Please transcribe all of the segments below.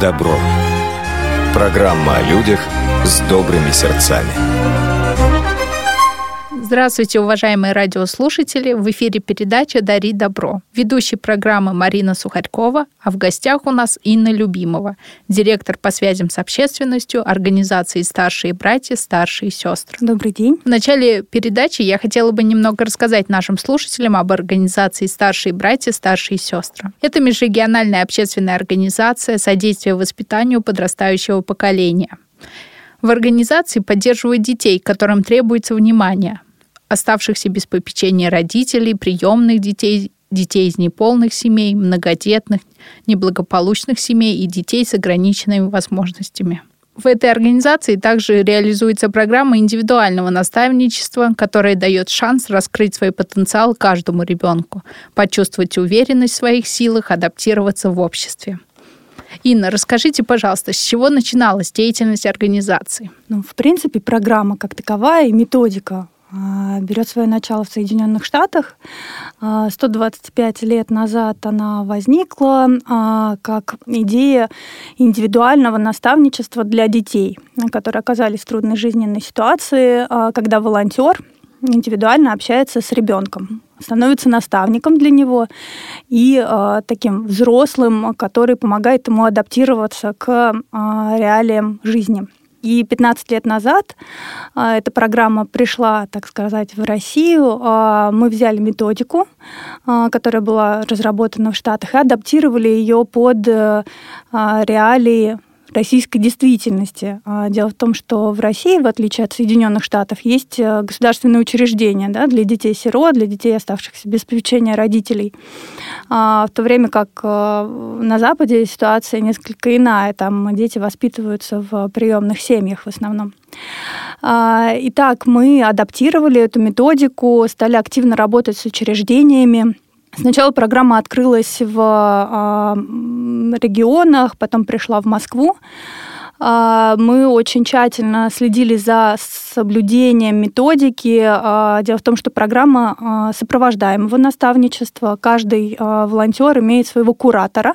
добро». Программа о людях с добрыми сердцами. Здравствуйте, уважаемые радиослушатели! В эфире передача «Дари добро». Ведущий программы Марина Сухарькова, а в гостях у нас Инна Любимова, директор по связям с общественностью организации «Старшие братья, старшие сестры». Добрый день. В начале передачи я хотела бы немного рассказать нашим слушателям об организации «Старшие братья, старшие сестры». Это межрегиональная общественная организация содействия воспитанию подрастающего поколения. В организации поддерживают детей, которым требуется внимание, оставшихся без попечения родителей, приемных детей, детей из неполных семей, многодетных, неблагополучных семей и детей с ограниченными возможностями. В этой организации также реализуется программа индивидуального наставничества, которая дает шанс раскрыть свой потенциал каждому ребенку, почувствовать уверенность в своих силах, адаптироваться в обществе. Инна, расскажите, пожалуйста, с чего начиналась деятельность организации? Ну, в принципе, программа как таковая и методика берет свое начало в Соединенных Штатах. 125 а, лет назад она возникла а, как идея индивидуального наставничества для детей, которые оказались в трудной жизненной ситуации, когда волонтер индивидуально общается с ребенком, становится наставником для него и таким взрослым, который помогает ему адаптироваться к реалиям жизни. И 15 лет назад а, эта программа пришла, так сказать, в Россию. А, мы взяли методику, а, которая была разработана в Штатах, и адаптировали ее под а, реалии российской действительности. А, дело в том, что в России, в отличие от Соединенных Штатов, есть э, государственные учреждения да, для детей-сирот, для детей, оставшихся без попечения родителей. А, в то время как э, на Западе ситуация несколько иная. Там дети воспитываются в приемных семьях в основном. А, итак, мы адаптировали эту методику, стали активно работать с учреждениями, Сначала программа открылась в а, регионах, потом пришла в Москву. А, мы очень тщательно следили за соблюдением методики. А, дело в том, что программа сопровождаемого наставничества. Каждый волонтер имеет своего куратора.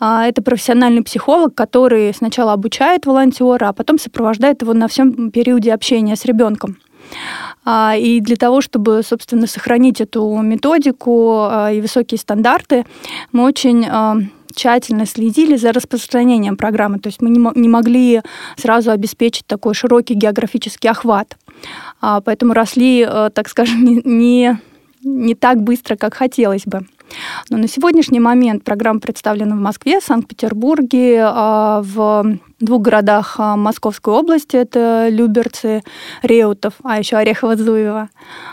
Это профессиональный психолог, который сначала обучает волонтера, а потом сопровождает его на всем периоде общения с ребенком. А, и для того, чтобы, собственно, сохранить эту методику а, и высокие стандарты, мы очень а, тщательно следили за распространением программы. То есть мы не могли сразу обеспечить такой широкий географический охват. Поэтому росли, так скажем, не, не так быстро, как хотелось бы. Но на сегодняшний момент программа представлена в Москве, Санкт-Петербурге, в двух городах а, Московской области, это Люберцы, Реутов, а еще Орехово-Зуево,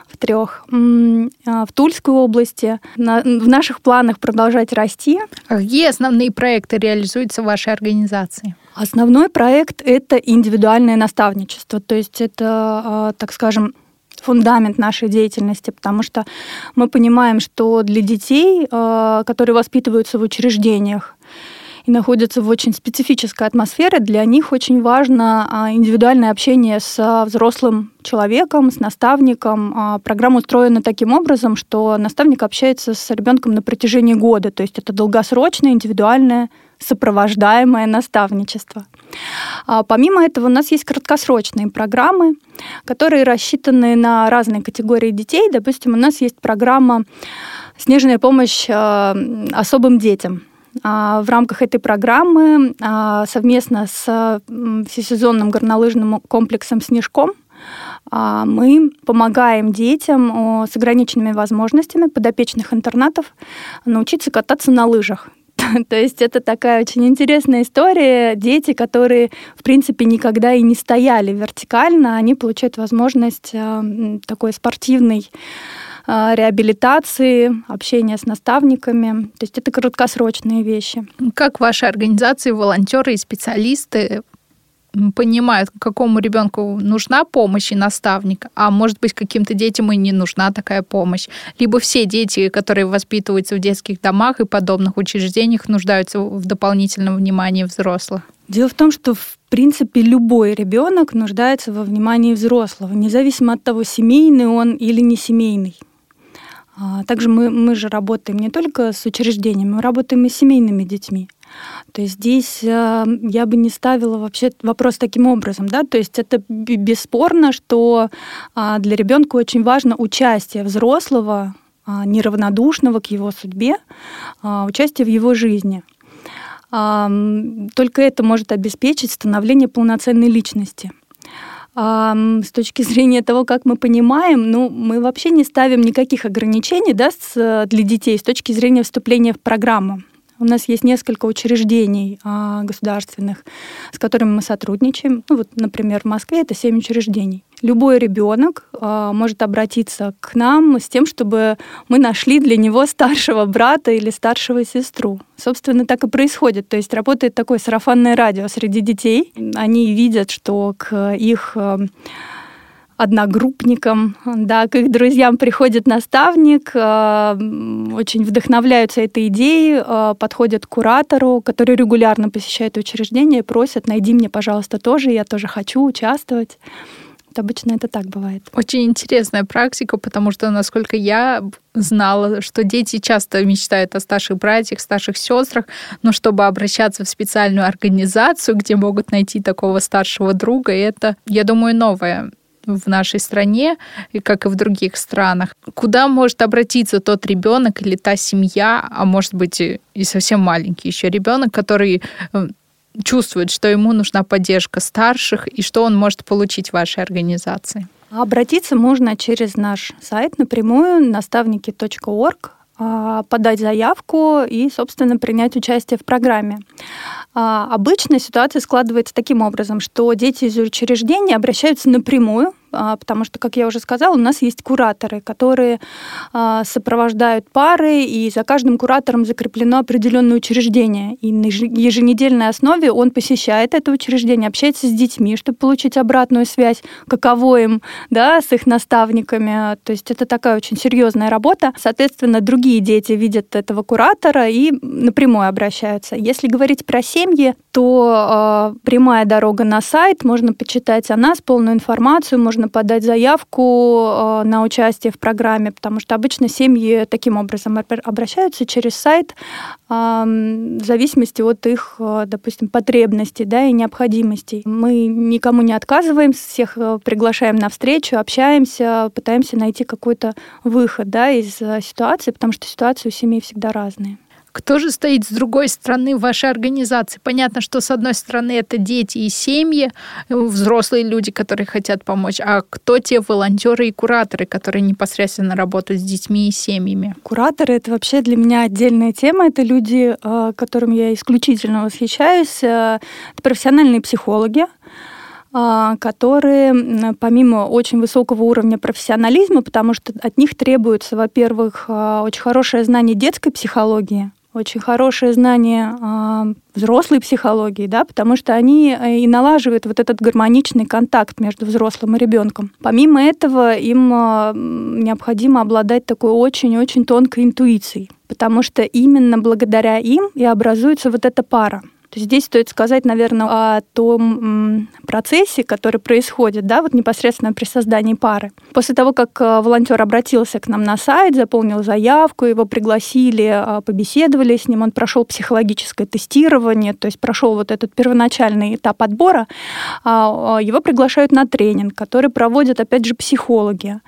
в трех, а, в Тульской области. В наших планах продолжать расти. А где основные проекты реализуются в вашей организации? Основной проект — это индивидуальное наставничество, то есть это, так скажем, фундамент нашей деятельности, потому что мы понимаем, что для детей, которые воспитываются в учреждениях, и находятся в очень специфической атмосфере, для них очень важно а, индивидуальное общение с взрослым человеком, с наставником. А, программа устроена таким образом, что наставник общается с ребенком на протяжении года, то есть это долгосрочное, индивидуальное сопровождаемое наставничество. А помимо этого у нас есть краткосрочные программы, которые рассчитаны на разные категории детей. Допустим, у нас есть программа «Снежная помощь особым детям». А, в рамках этой программы а, совместно с всесезонным горнолыжным комплексом «Снежком» мы помогаем детям с ограниченными возможностями подопечных интернатов научиться кататься на лыжах. То есть это такая очень интересная история. Дети, которые, в принципе, никогда и не стояли вертикально, они получают возможность такой спортивной реабилитации, общения с наставниками. То есть это краткосрочные вещи. Как ваши организации, волонтеры и специалисты понимают, какому ребенку нужна помощь и наставник, а может быть, каким-то детям и не нужна такая помощь. Либо все дети, которые воспитываются в детских домах и подобных учреждениях, нуждаются в дополнительном внимании взрослых. Дело в том, что в принципе любой ребенок нуждается во внимании взрослого, независимо от того, семейный он или не семейный. А также мы, мы же работаем не только с учреждениями, мы работаем и с семейными детьми. То есть здесь э, я бы не ставила вообще вопрос таким образом, да, то есть это бесспорно, что э, для ребенка очень важно участие взрослого, неравнодушного к его судьбе, участие в его жизни. Только это может обеспечить становление полноценной личности. С точки зрения того, как мы понимаем, ну, мы вообще не ставим никаких ограничений да, для детей с точки зрения вступления в программу. У нас есть несколько учреждений а, государственных, с которыми мы сотрудничаем. Ну, вот, например, в Москве это семь учреждений. Любой ребенок а, может обратиться к нам с тем, чтобы мы нашли для него старшего брата или старшего сестру. Собственно, так и происходит. То есть работает такое сарафанное радио среди детей. Они видят, что к их а, одногруппникам, да, к их друзьям приходит наставник, э, очень вдохновляются этой идеей, э, подходят к куратору, который регулярно посещает учреждение, просят, найди мне, пожалуйста, тоже, я тоже хочу участвовать. Обычно это так бывает. Очень интересная практика, потому что, насколько я знала, что дети часто мечтают о старших братьях, старших сестрах, но чтобы обращаться в специальную организацию, где могут найти такого старшего друга, это, я думаю, новое в нашей стране, и как и в других странах. Куда может обратиться тот ребенок или та семья, а может быть и совсем маленький еще ребенок, который э, чувствует, что ему нужна поддержка старших и что он может получить в вашей организации? Обратиться можно через наш сайт напрямую наставники.орг а, подать заявку и, собственно, принять участие в программе. А, обычно ситуация складывается таким образом, что дети из учреждения обращаются напрямую а, потому что, как я уже сказала, у нас есть кураторы, которые а, сопровождают пары, и за каждым куратором закреплено определенное учреждение. И на еженедельной основе он посещает это учреждение, общается с детьми, чтобы получить обратную связь, каково им, да, с их наставниками. То есть это такая очень серьезная работа. Соответственно, другие дети видят этого куратора и напрямую обращаются. Если говорить про семьи, то э, прямая дорога на сайт, можно почитать о нас полную информацию, можно можно подать заявку э, на участие в программе, потому что обычно семьи таким образом обращаются через сайт в зависимости от их, э, допустим, потребностей да, и необходимостей. Мы никому не отказываем, всех э, приглашаем на встречу, общаемся, пытаемся найти какой-то выход да, из ситуации, потому что ситуации у семей всегда разные. Кто же стоит с другой стороны в вашей организации? Понятно, что с одной стороны это дети и семьи, взрослые люди, которые хотят помочь, а кто те волонтеры и кураторы, которые непосредственно работают с детьми и семьями? Кураторы — это вообще для меня отдельная тема. Это люди, э, которым я исключительно восхищаюсь. Э, это профессиональные психологи, э, которые помимо очень высокого уровня профессионализма, потому что от них требуется, во-первых, очень хорошее знание детской психологии, очень хорошее знание э, взрослой психологии, да, потому что они э, и налаживают вот этот гармоничный контакт между взрослым и ребенком. Помимо этого, им э, необходимо обладать такой очень-очень тонкой интуицией, потому что именно благодаря им и образуется вот эта пара. Здесь стоит сказать, наверное, о том процессе, который происходит, да, вот непосредственно при создании пары. После того, как э, волонтер обратился к нам на сайт, заполнил заявку, его пригласили, а, побеседовали с ним, он прошел психологическое тестирование, то есть прошел вот этот первоначальный этап отбора, а, а, его приглашают на тренинг, который проводят, опять же, психологи.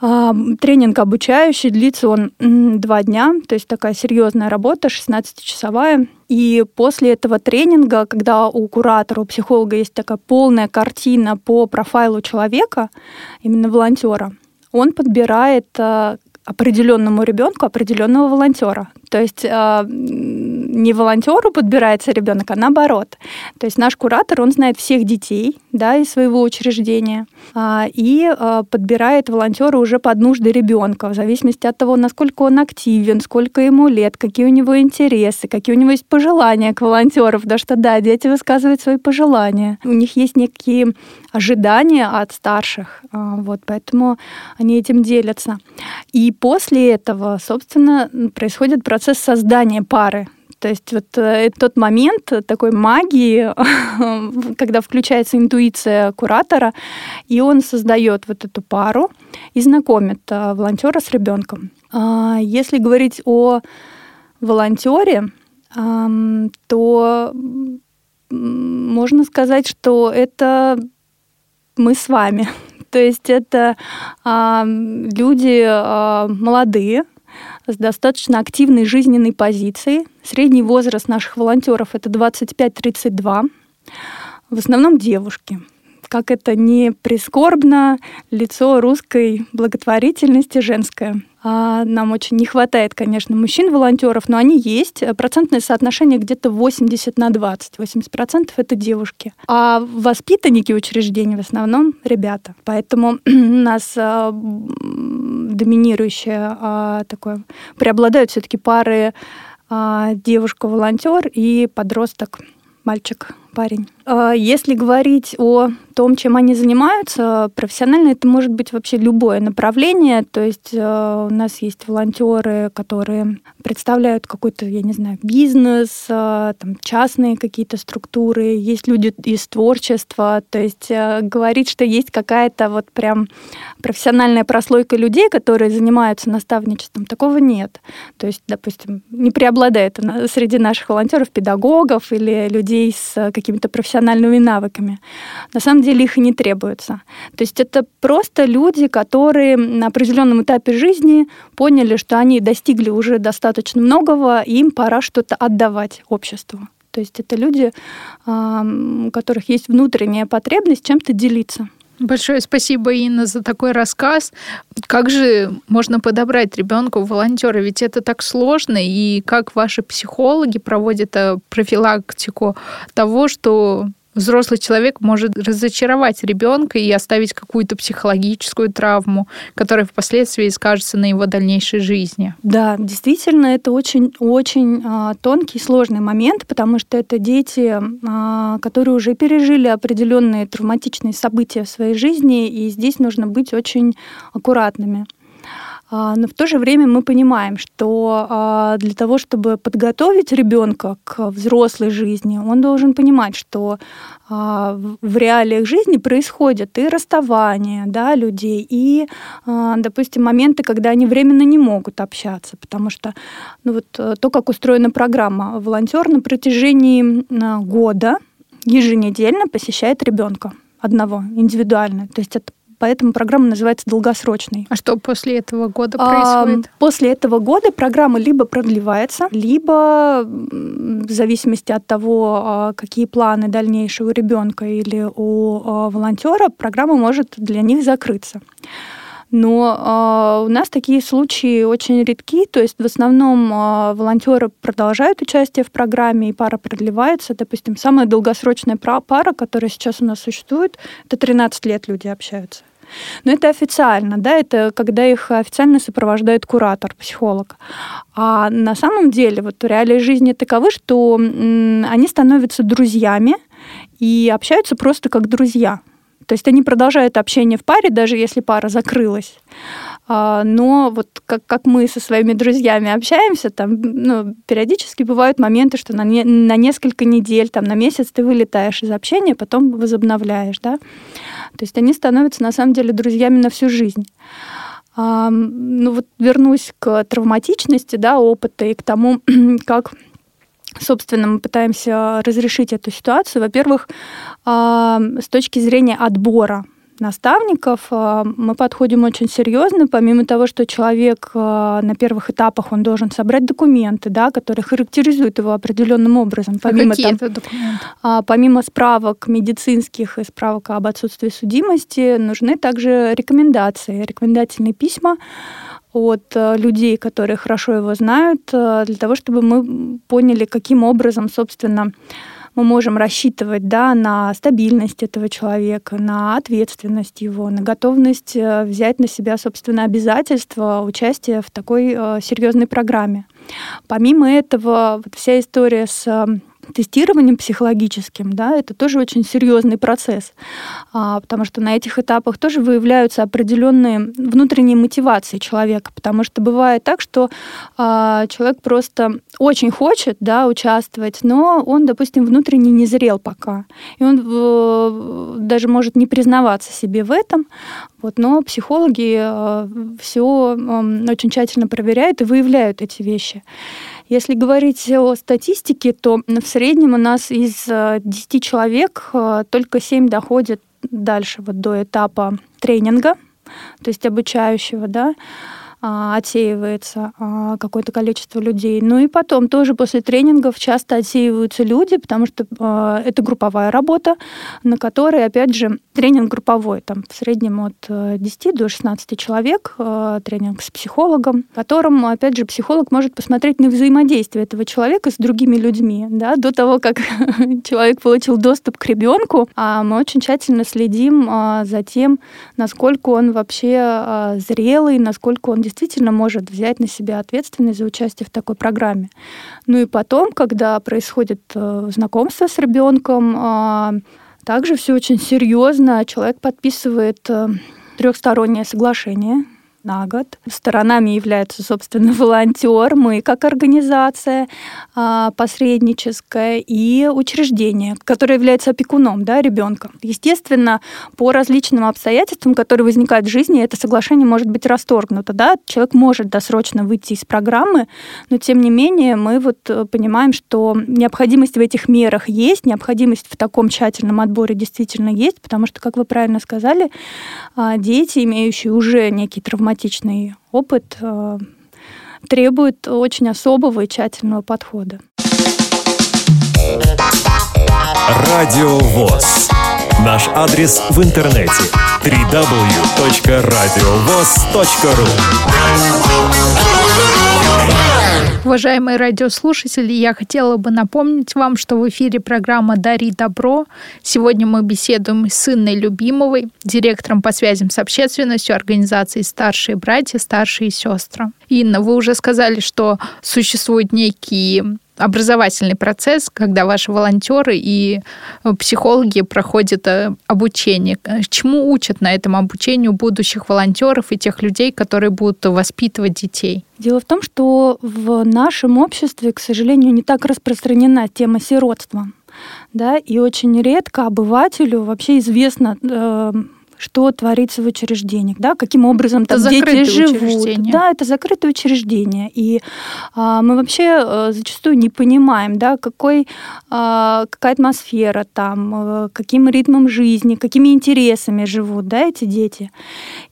Тренинг обучающий, длится он два дня, то есть такая серьезная работа, 16-часовая. И после этого тренинга, когда у куратора, у психолога есть такая полная картина по профайлу человека, именно волонтера, он подбирает а, определенному ребенку определенного волонтера. То есть э, не волонтеру подбирается ребенок, а наоборот. То есть наш куратор, он знает всех детей да, из своего учреждения э, и э, подбирает волонтера уже под нужды ребенка, в зависимости от того, насколько он активен, сколько ему лет, какие у него интересы, какие у него есть пожелания к волонтерам, потому что да, дети высказывают свои пожелания. У них есть некие ожидания от старших, э, вот, поэтому они этим делятся. И после этого, собственно, происходит процесс создания пары. То есть вот э, тот момент такой магии, когда включается интуиция куратора, и он создает вот эту пару и знакомит э, волонтера с ребенком. А, если говорить о волонтере, то можно сказать, что это мы с вами. То есть это люди а, молодые, с достаточно активной жизненной позицией. Средний возраст наших волонтеров это 25-32. В основном девушки как это не прискорбно, лицо русской благотворительности женское. А нам очень не хватает, конечно, мужчин-волонтеров, но они есть. Процентное соотношение где-то 80 на 20. 80% это девушки. А воспитанники учреждений в основном ребята. Поэтому у нас а, доминирующее а, такое, преобладают все-таки пары а, девушка-волонтер и подросток, мальчик парень. А, если говорить о том, чем они занимаются, профессионально это может быть вообще любое направление. То есть э, у нас есть волонтеры, которые представляют какой-то, я не знаю, бизнес, э, там, частные какие-то структуры. Есть люди из творчества. То есть э, говорить, что есть какая-то вот прям профессиональная прослойка людей, которые занимаются наставничеством, такого нет. То есть, допустим, не преобладает среди наших волонтеров педагогов или людей с какими какими-то профессиональными навыками. На самом деле их и не требуется. То есть это просто люди, которые на определенном этапе жизни поняли, что они достигли уже достаточно многого, и им пора что-то отдавать обществу. То есть это люди, у которых есть внутренняя потребность чем-то делиться. Большое спасибо, Инна, за такой рассказ. Как же можно подобрать ребенку волонтера? Ведь это так сложно. И как ваши психологи проводят э, профилактику того, что взрослый человек может разочаровать ребенка и оставить какую-то психологическую травму, которая впоследствии скажется на его дальнейшей жизни. Да, действительно, это очень-очень а, тонкий, сложный момент, потому что это дети, а, которые уже пережили определенные травматичные события в своей жизни, и здесь нужно быть очень аккуратными. А, но в то же время мы понимаем, что а, для того, чтобы подготовить ребенка к взрослой жизни, он должен понимать, что а, в реалиях жизни происходят и расставания да, людей, и, допустим, моменты, когда они временно не могут общаться, потому что ну, вот, э, то, как устроена программа, волонтер на протяжении года еженедельно посещает ребенка одного индивидуально. То есть это поэтому программа называется долгосрочной. А что после этого года происходит? А, после этого года программа либо продлевается, либо в зависимости от того, а, какие планы дальнейшие у ребенка или у а, волонтера, программа может для них закрыться. Но э, у нас такие случаи очень редки, то есть в основном э, волонтеры продолжают участие в программе, и пара продлевается. Допустим, самая долгосрочная пара, которая сейчас у нас существует, это 13 лет люди общаются. Но это официально, да, это когда их официально сопровождает куратор, психолог. А на самом деле вот реалии жизни таковы, что они становятся друзьями и общаются просто как друзья. То есть они продолжают общение в паре, даже если пара закрылась. А, но вот как, как мы со своими друзьями общаемся, там ну, периодически бывают моменты, что на, не, на несколько недель, там, на месяц ты вылетаешь из общения, потом возобновляешь. Да? То есть они становятся на самом деле друзьями на всю жизнь. А, ну вот вернусь к травматичности да, опыта и к тому, как собственно, мы пытаемся разрешить эту ситуацию. Во-первых, а, с точки зрения отбора наставников а, мы подходим очень серьезно, помимо того, что человек а, на первых этапах он должен собрать документы, да, которые характеризуют его определенным образом. Помимо, а какие там, это документы? Помимо справок медицинских и справок об отсутствии судимости, нужны также рекомендации, рекомендательные письма, от э, людей, которые хорошо его знают, э, для того, чтобы мы поняли, каким образом, собственно, мы можем рассчитывать да, на стабильность этого человека, на ответственность его, на готовность э, взять на себя, собственно, обязательства участия в такой серьезной программе. Помимо этого, вот вся история с тестированием психологическим, да, это тоже очень серьезный процесс, а, потому что на этих этапах тоже выявляются определенные внутренние мотивации человека, потому что бывает так, что а, человек просто очень хочет, да, участвовать, но он, допустим, внутренне не зрел пока, и он в, даже может не признаваться себе в этом, вот, но психологи э, все очень тщательно проверяют и выявляют эти вещи. Если говорить о статистике, то в среднем у нас из 10 человек только 7 доходят дальше вот до этапа тренинга, то есть обучающего, да, а, отсеивается а, какое-то количество людей. Ну и потом тоже после тренингов часто отсеиваются люди, потому что а, это групповая работа, на которой, опять же, тренинг групповой, там в среднем от 10 до 16 человек, тренинг с психологом, в котором, опять же, психолог может посмотреть на взаимодействие этого человека с другими людьми, да, до того, как человек получил доступ к ребенку, а мы очень тщательно следим за тем, насколько он вообще зрелый, насколько он действительно может взять на себя ответственность за участие в такой программе. Ну и потом, когда происходит э, знакомство с ребенком, а, также все очень серьезно. Человек подписывает э, трехстороннее соглашение на год. Сторонами являются, собственно, волонтер, мы как организация а, посредническая и учреждение, которое является опекуном да, ребенка. Естественно, по различным обстоятельствам, которые возникают в жизни, это соглашение может быть расторгнуто. Да? Человек может досрочно выйти из программы, но тем не менее мы вот э, понимаем, что необходимость в этих мерах есть, необходимость в таком тщательном отборе действительно есть, потому что, как вы правильно сказали, а, дети, имеющие уже некий травматизм, травматичный опыт э, требует очень особого и тщательного подхода. Радио ВОЗ. Наш адрес в интернете www.radiovoz.ru Уважаемые радиослушатели, я хотела бы напомнить вам, что в эфире программа «Дари добро». Сегодня мы беседуем с Инной Любимовой, директором по связям с общественностью организации «Старшие братья, старшие сестры». Инна, вы уже сказали, что существуют некие образовательный процесс, когда ваши волонтеры и э, психологи проходят э, обучение. Чему учат на этом обучению будущих волонтеров и тех людей, которые будут воспитывать детей? Дело в том, что в нашем обществе, к сожалению, не так распространена тема сиротства. Да, и очень редко обывателю вообще известно э, что творится в учреждениях, да, каким образом это там дети живут. Да, это закрытое учреждение. И а, мы вообще а, зачастую не понимаем, да, какой, а, какая атмосфера там, а, каким ритмом жизни, какими интересами живут да, эти дети.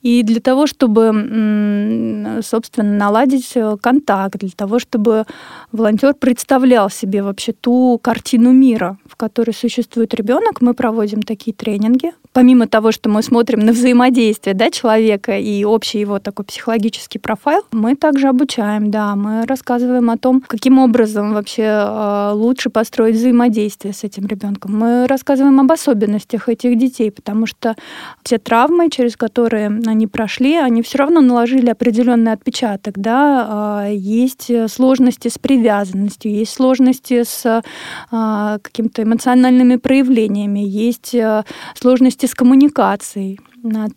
И для того, чтобы, собственно, наладить э, контакт, для того, чтобы волонтер представлял себе вообще ту картину мира, в которой существует ребенок, мы проводим такие тренинги. Помимо того, что мы смотрим на взаимодействие да, человека и общий его такой психологический профайл, мы также обучаем, да, мы рассказываем о том, каким образом вообще э, лучше построить взаимодействие с этим ребенком. Мы рассказываем об особенностях этих детей, потому что все травмы, через которые они прошли, они все равно наложили определенный отпечаток, да, э, есть сложности с привязанностью, есть сложности с э, какими-то эмоциональными проявлениями, есть сложности с коммуникацией.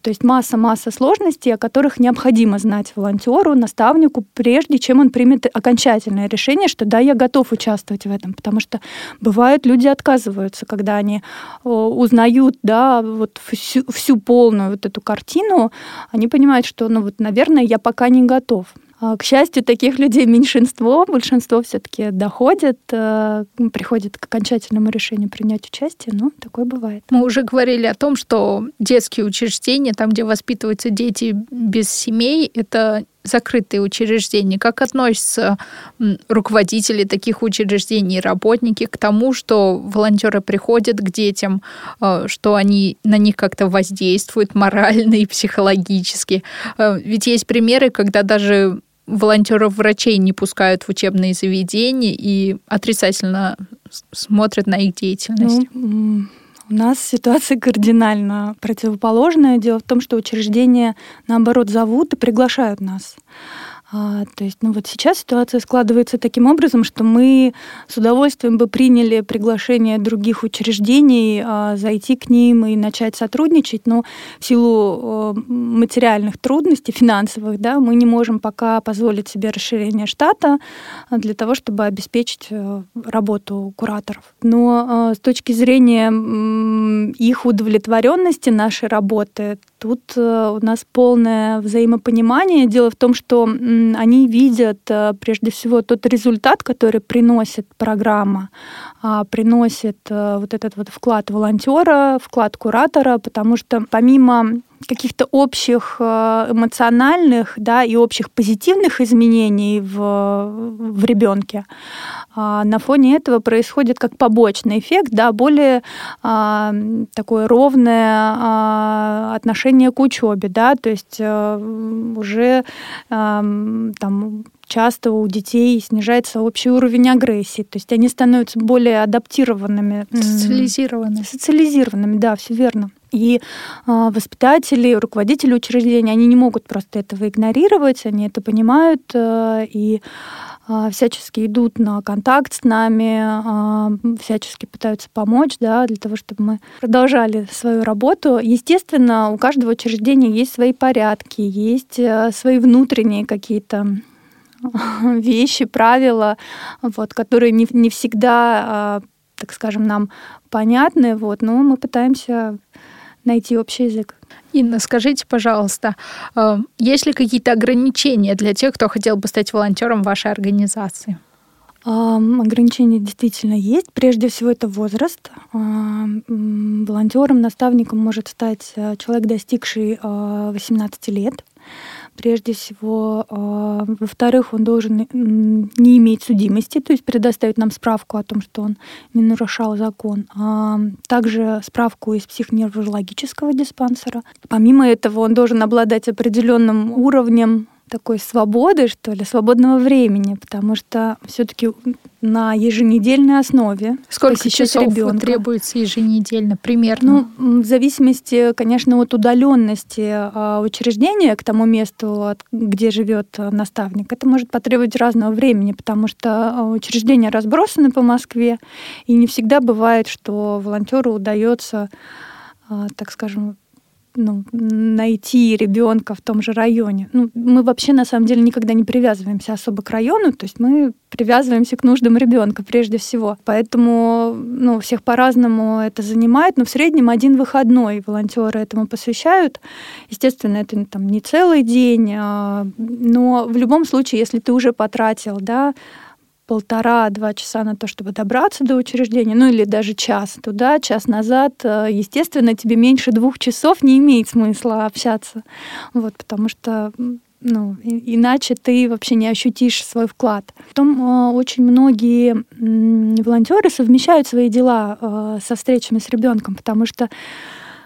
То есть масса-масса сложностей, о которых необходимо знать волонтеру, наставнику, прежде чем он примет окончательное решение, что да, я готов участвовать в этом. Потому что бывают люди отказываются, когда они узнают да, вот всю, всю полную вот эту картину, они понимают, что, ну вот, наверное, я пока не готов. А, к счастью, таких людей меньшинство, большинство все-таки доходит, э, приходит к окончательному решению принять участие, но такое бывает. Мы уже говорили о том, что детские учреждения, там, где воспитываются дети без семей, это закрытые учреждения. Как относятся руководители таких учреждений, работники к тому, что волонтеры приходят к детям, э, что они на них как-то воздействуют морально и психологически? Э, ведь есть примеры, когда даже волонтеров-врачей не пускают в учебные заведения и отрицательно смотрят на их деятельность? Ну, у нас ситуация кардинально противоположная. Дело в том, что учреждения, наоборот, зовут и приглашают нас. А, то есть, ну вот сейчас ситуация складывается таким образом, что мы с удовольствием бы приняли приглашение других учреждений а, зайти к ним и начать сотрудничать, но в силу а, материальных трудностей, финансовых, да, мы не можем пока позволить себе расширение штата а, для того, чтобы обеспечить а, работу кураторов. Но а, с точки зрения их удовлетворенности нашей работы, Тут э, у нас полное взаимопонимание. Дело в том, что они видят э, прежде всего тот результат, который приносит программа, а, приносит э, вот этот вот вклад волонтера, вклад куратора, потому что помимо каких-то общих эмоциональных да, и общих позитивных изменений в, в ребенке, на фоне этого происходит как побочный эффект, да, более а, такое ровное а, отношение к учебе, да, то есть а, уже а, там часто у детей снижается общий уровень агрессии, то есть они становятся более адаптированными. Социализированными. Социализированными, да, все верно. И э, воспитатели, руководители учреждения, они не могут просто этого игнорировать, они это понимают э, и всячески идут на контакт с нами, э, всячески пытаются помочь, да, для того, чтобы мы продолжали свою работу. Естественно, у каждого учреждения есть свои порядки, есть э, свои внутренние какие-то вещи, правила, вот, которые не, не всегда, так скажем, нам понятны, вот, но мы пытаемся найти общий язык. Инна, скажите, пожалуйста, э, есть ли какие-то ограничения для тех, кто хотел бы стать волонтером вашей организации? Ограничения действительно есть. Прежде всего, это возраст. Волонтером, наставником может стать человек, достигший 18 э, лет прежде всего. А, во-вторых, он должен не иметь судимости, то есть предоставить нам справку о том, что он не нарушал закон. А также справку из психоневрологического диспансера. Помимо этого, он должен обладать определенным уровнем такой свободы, что ли, свободного времени, потому что все-таки на еженедельной основе сколько часов ребенка. требуется еженедельно примерно? Ну, в зависимости, конечно, от удаленности а, учреждения к тому месту, где живет наставник, это может потребовать разного времени, потому что а, учреждения разбросаны по Москве, и не всегда бывает, что волонтеру удается, а, так скажем, ну, найти ребенка в том же районе. Ну, мы вообще на самом деле никогда не привязываемся особо к району, то есть мы привязываемся к нуждам ребенка прежде всего. Поэтому ну, всех по-разному это занимает, но в среднем один выходной волонтеры этому посвящают. Естественно, это там не целый день, а, но в любом случае, если ты уже потратил, да, полтора-два часа на то, чтобы добраться до учреждения, ну или даже час туда, час назад, э, естественно, тебе меньше двух часов не имеет смысла общаться. Вот, потому что ну, иначе ты вообще не ощутишь свой вклад. Потом э, очень многие волонтеры совмещают свои дела э, со встречами с ребенком, потому что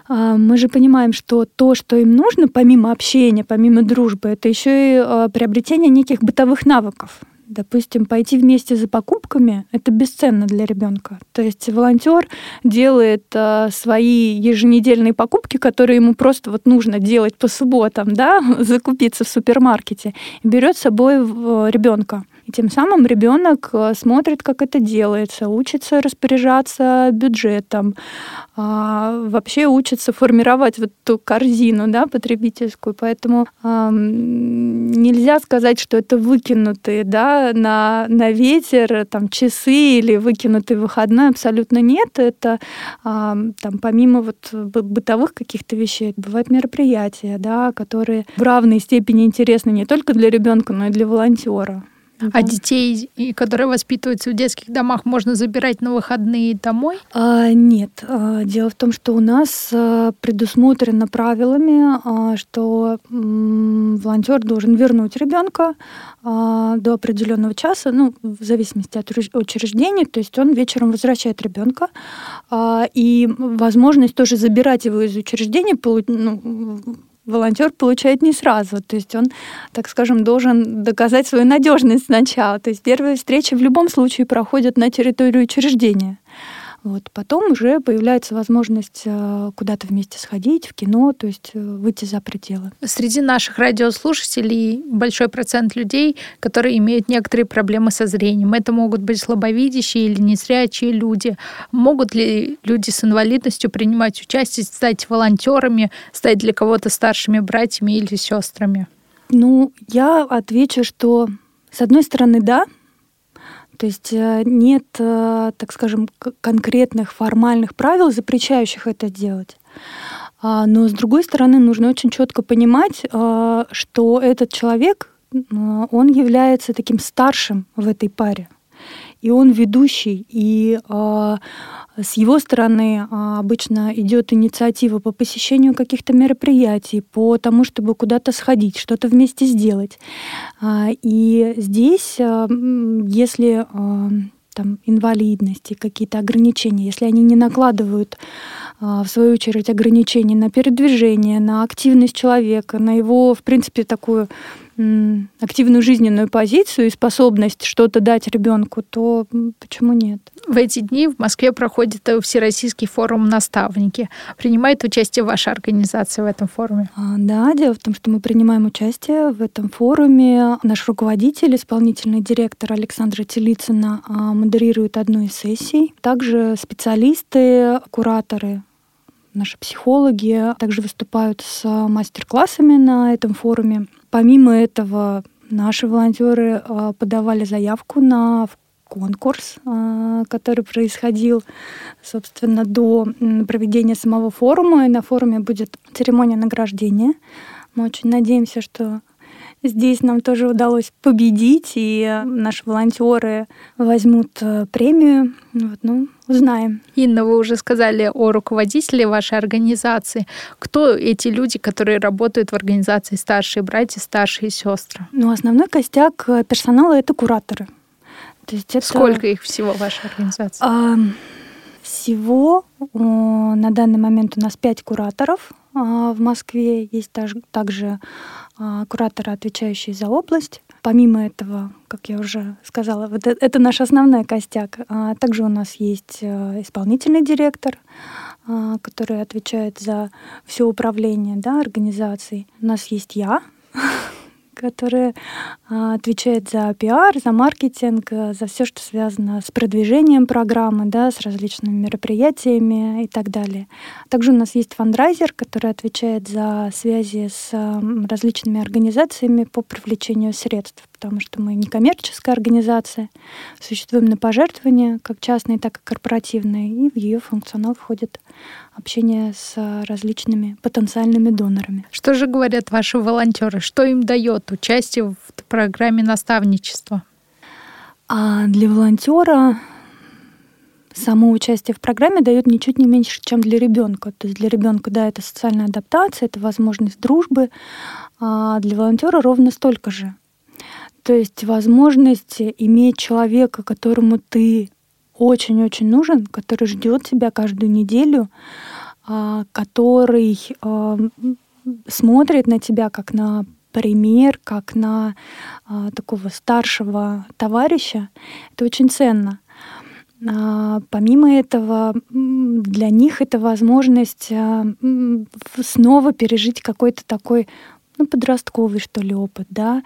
мы же понимаем, что то, что им нужно, помимо общения, помимо дружбы, это еще и приобретение неких бытовых навыков. Допустим, пойти вместе за покупками это бесценно для ребенка. То есть волонтер делает э, свои еженедельные покупки, которые ему просто вот нужно делать по субботам, да, закупиться в супермаркете, берет с собой ребенка. Тем самым ребенок э, смотрит, как это делается, учится распоряжаться бюджетом, а, вообще учится формировать вот эту корзину да, потребительскую. Поэтому нельзя сказать, что это выкинутые да, на, на ветер там, часы или выкинутый выходной. Абсолютно нет. Это там, помимо вот бытовых каких-то вещей, бывают мероприятия, да, которые в равной степени интересны не только для ребенка, но и для волонтера. А детей, которые воспитываются в детских домах, можно забирать на выходные домой? А, нет. А, дело в том, что у нас а, предусмотрено правилами, а, что волонтер должен вернуть ребенка до определенного часа, ну, в зависимости от учреждения, то есть он вечером возвращает ребенка, и возможность тоже забирать его из учреждения ну, волонтер получает не сразу. То есть он, так скажем, должен доказать свою надежность сначала. То есть первые встречи в любом случае проходят на территории учреждения. Вот. Потом уже появляется возможность э, куда-то вместе сходить, в кино, то есть э, выйти за пределы. Среди наших радиослушателей большой процент людей, которые имеют некоторые проблемы со зрением. Это могут быть слабовидящие или незрячие люди. Могут ли люди с инвалидностью принимать участие, стать волонтерами, стать для кого-то старшими братьями или сестрами? Ну, я отвечу, что с одной стороны, да, то есть э, нет, э, так скажем, конкретных формальных правил, запрещающих это делать. А, но с другой стороны, нужно очень четко понимать, а, что этот человек, он является таким старшим в этой паре. И он ведущий, и с его стороны обычно идет инициатива по посещению каких-то мероприятий, по тому, чтобы куда-то сходить, что-то вместе сделать. И здесь, если там, инвалидности, какие-то ограничения, если они не накладывают, в свою очередь, ограничения на передвижение, на активность человека, на его, в принципе, такую активную жизненную позицию и способность что-то дать ребенку, то почему нет? В эти дни в Москве проходит э, Всероссийский форум «Наставники». Принимает участие ваша организация в этом форуме? А, да, дело в том, что мы принимаем участие в этом форуме. Наш руководитель, исполнительный директор Александра Телицына а, модерирует одну из сессий. Также специалисты, кураторы наши психологи также выступают с мастер-классами на этом форуме. Помимо этого, наши волонтеры а, подавали заявку на конкурс, а, который происходил, собственно, до проведения самого форума. И на форуме будет церемония награждения. Мы очень надеемся, что Здесь нам тоже удалось победить, и наши волонтеры возьмут э, премию. Вот, ну, узнаем. Инна, вы уже сказали о руководителе вашей организации. Кто эти люди, которые работают в организации старшие братья, старшие сестры? Ну, основной костяк э, персонала это кураторы. То есть это... Сколько их всего в вашей организации? А, всего на данный момент у нас пять кураторов а, в Москве. Есть также а, кураторы, отвечающие за область. Помимо этого, как я уже сказала, вот это, это наш основной костяк. А также у нас есть э, исполнительный директор, а, который отвечает за все управление да, организацией. У нас есть я, которая а, отвечает за пиар, за маркетинг, за все, что связано с продвижением программы, да, с различными мероприятиями и так далее. Также у нас есть фандрайзер, который отвечает за связи с различными организациями по привлечению средств потому что мы некоммерческая организация, существуем на пожертвования, как частные, так и корпоративные, и в ее функционал входит общение с различными потенциальными донорами. Что же говорят ваши волонтеры? Что им дает участие в программе наставничества? А для волонтера само участие в программе дает ничуть не меньше, чем для ребенка. То есть для ребенка, да, это социальная адаптация, это возможность дружбы, а для волонтера ровно столько же. То есть возможность иметь человека, которому ты очень-очень нужен, который ждет тебя каждую неделю, а, который а, смотрит на тебя как на пример, как на а, такого старшего товарища, это очень ценно. Помимо этого, для них это возможность снова пережить какой-то такой ну, подростковый, что ли, опыт, да,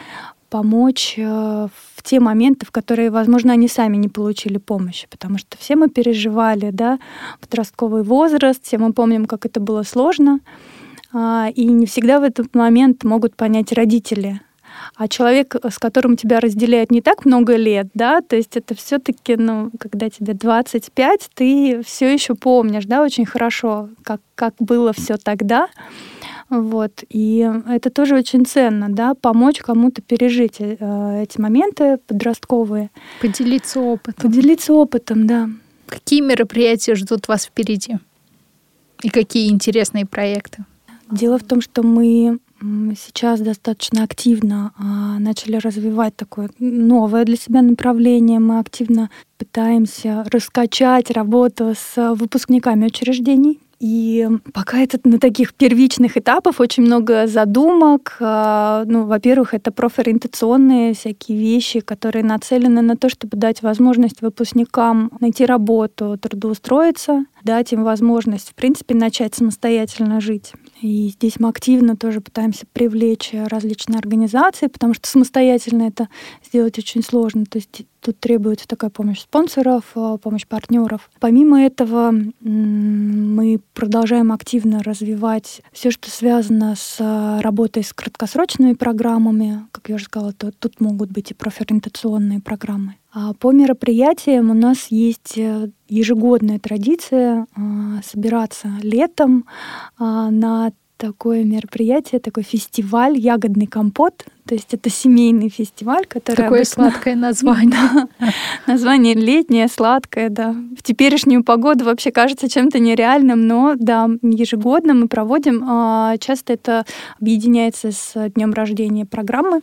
помочь э, в те моменты, в которые, возможно, они сами не получили помощи, потому что все мы переживали, да, подростковый возраст, все мы помним, как это было сложно, а, и не всегда в этот момент могут понять родители, а человек, с которым тебя разделяет не так много лет, да, то есть это все-таки, ну, когда тебе 25, ты все еще помнишь, да, очень хорошо, как, как было все тогда. Вот. И это тоже очень ценно, да, помочь кому-то пережить э, эти моменты подростковые. Поделиться опытом. Поделиться опытом, да. Какие мероприятия ждут вас впереди? И какие интересные проекты? Дело в том, что мы сейчас достаточно активно а, начали развивать такое новое для себя направление. Мы активно пытаемся раскачать работу с выпускниками учреждений. И пока это на таких первичных этапах очень много задумок. А, ну, во-первых, это профориентационные всякие вещи, которые нацелены на то, чтобы дать возможность выпускникам найти работу, трудоустроиться, дать им возможность, в принципе, начать самостоятельно жить. И здесь мы активно тоже пытаемся привлечь различные организации, потому что самостоятельно это сделать очень сложно. То есть тут требуется такая помощь спонсоров, э, помощь партнеров. Помимо этого, мы продолжаем активно развивать все, что связано с э, работой с краткосрочными программами. Как я уже сказала, то тут могут быть и профориентационные программы. А по мероприятиям у нас есть э, ежегодная традиция собираться летом на такое мероприятие, такой фестиваль «Ягодный компот». То есть это семейный фестиваль, который... Такое обычно... сладкое название. Название летнее, сладкое, да. В теперешнюю погоду вообще кажется чем-то нереальным, но да, ежегодно мы проводим. А, часто это объединяется с днем рождения программы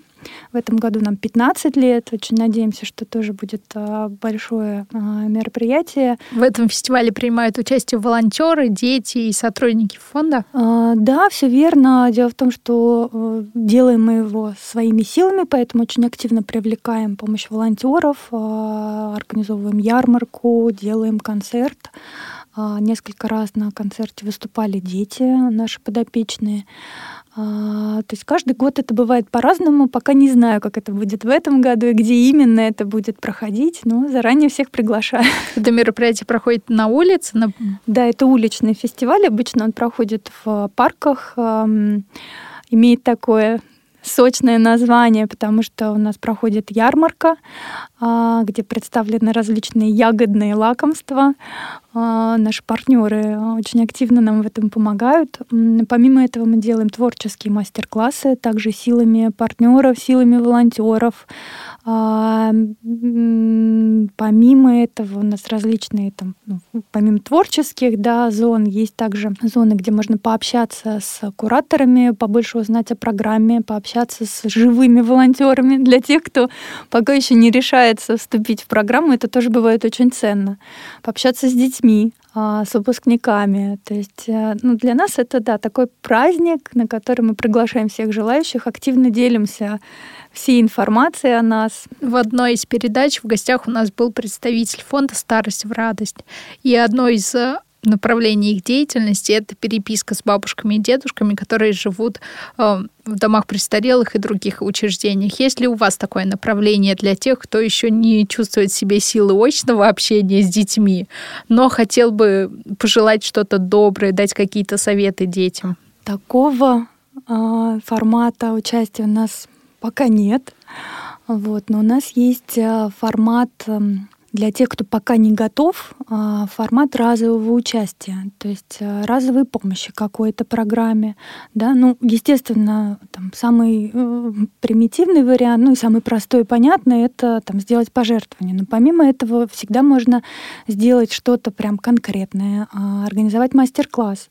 в этом году нам 15 лет. Очень надеемся, что тоже будет а, большое а, мероприятие. В этом фестивале принимают участие волонтеры, дети и сотрудники фонда? Да, все верно. Дело в том, что э, делаем мы его своими силами, поэтому очень активно привлекаем помощь волонтеров, организовываем ярмарку, делаем концерт. Несколько раз на концерте выступали дети, наши подопечные. А, то есть каждый год это бывает по-разному. Пока не знаю, как это будет в этом году и где именно это будет проходить, но заранее всех приглашаю. Это мероприятие проходит на улице? На... Да, это уличный фестиваль. Обычно он проходит в парках. Имеет такое сочное название, потому что у нас проходит ярмарка, а, где представлены различные ягодные лакомства. А, наши партнеры очень активно нам в этом помогают. Помимо этого мы делаем творческие мастер-классы, также силами партнеров, силами волонтеров. А, помимо этого у нас различные, там, ну, помимо творческих да, зон, есть также зоны, где можно пообщаться с кураторами, побольше узнать о программе, пообщаться с живыми волонтерами. Для тех, кто пока еще не решается вступить в программу, это тоже бывает очень ценно. Пообщаться с детьми а, с выпускниками. То есть э, ну, для нас это да, такой праздник, на который мы приглашаем всех желающих, активно делимся всей информацией о нас. В одной из передач в гостях у нас был представитель фонда «Старость в радость». И одно из э, направление их деятельности — это переписка с бабушками и дедушками, которые живут э, в домах престарелых и других учреждениях. Есть ли у вас такое направление для тех, кто еще не чувствует в себе силы очного общения с детьми, но хотел бы пожелать что-то доброе, дать какие-то советы детям? Такого э, формата участия у нас пока нет. Вот, но у нас есть э, формат эм, для тех, кто пока не готов, а, формат разового участия, то есть а, разовой помощи какой-то программе. Да? Ну, естественно, там, самый э, примитивный вариант, ну и самый простой и понятный, это там, сделать пожертвование. Но помимо этого всегда можно сделать что-то прям конкретное, а, организовать мастер-класс.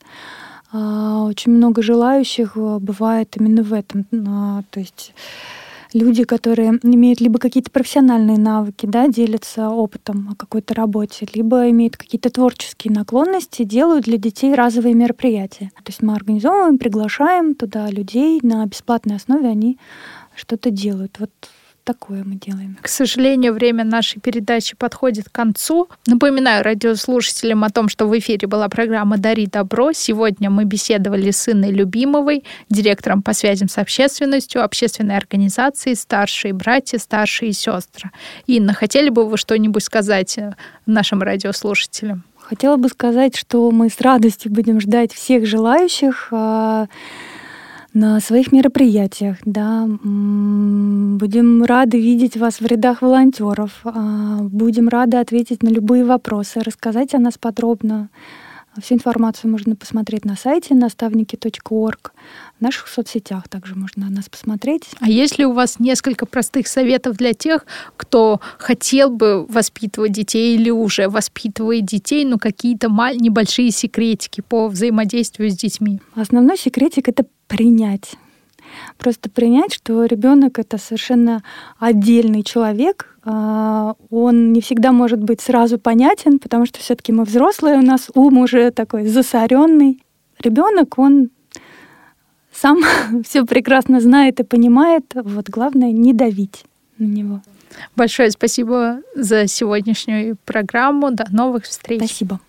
Очень много желающих э, бывает именно в этом. То есть люди, которые имеют либо какие-то профессиональные навыки, да, делятся опытом о какой-то работе, либо имеют какие-то творческие наклонности, делают для детей разовые мероприятия. То есть мы организовываем, приглашаем туда людей на бесплатной основе, они что-то делают. Вот такое мы делаем. К сожалению, время нашей передачи подходит к концу. Напоминаю радиослушателям о том, что в эфире была программа «Дари добро». Сегодня мы беседовали с Инной Любимовой, директором по связям с общественностью общественной организации «Старшие братья, старшие сестры». Инна, хотели бы вы что-нибудь сказать э, нашим радиослушателям? Хотела бы сказать, что мы с радостью будем ждать всех желающих а, на своих мероприятиях. Да. Будем рады видеть вас в рядах волонтеров. А, будем рады ответить на любые вопросы, рассказать о нас подробно. Всю информацию можно посмотреть на сайте наставники.орг. В наших соцсетях также можно на нас посмотреть. А есть ли у вас несколько простых советов для тех, кто хотел бы воспитывать детей или уже воспитывает детей, но какие-то небольшие секретики по взаимодействию с детьми? Основной секретик — это принять. Просто принять, что ребенок это совершенно отдельный человек. А, он не всегда может быть сразу понятен, потому что все-таки мы взрослые, у нас ум уже такой засоренный. Ребенок, он сам все прекрасно знает и понимает. Вот главное не давить на него. Большое спасибо за сегодняшнюю программу. До новых встреч. Спасибо.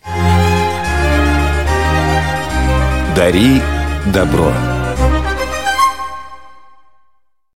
Дари добро.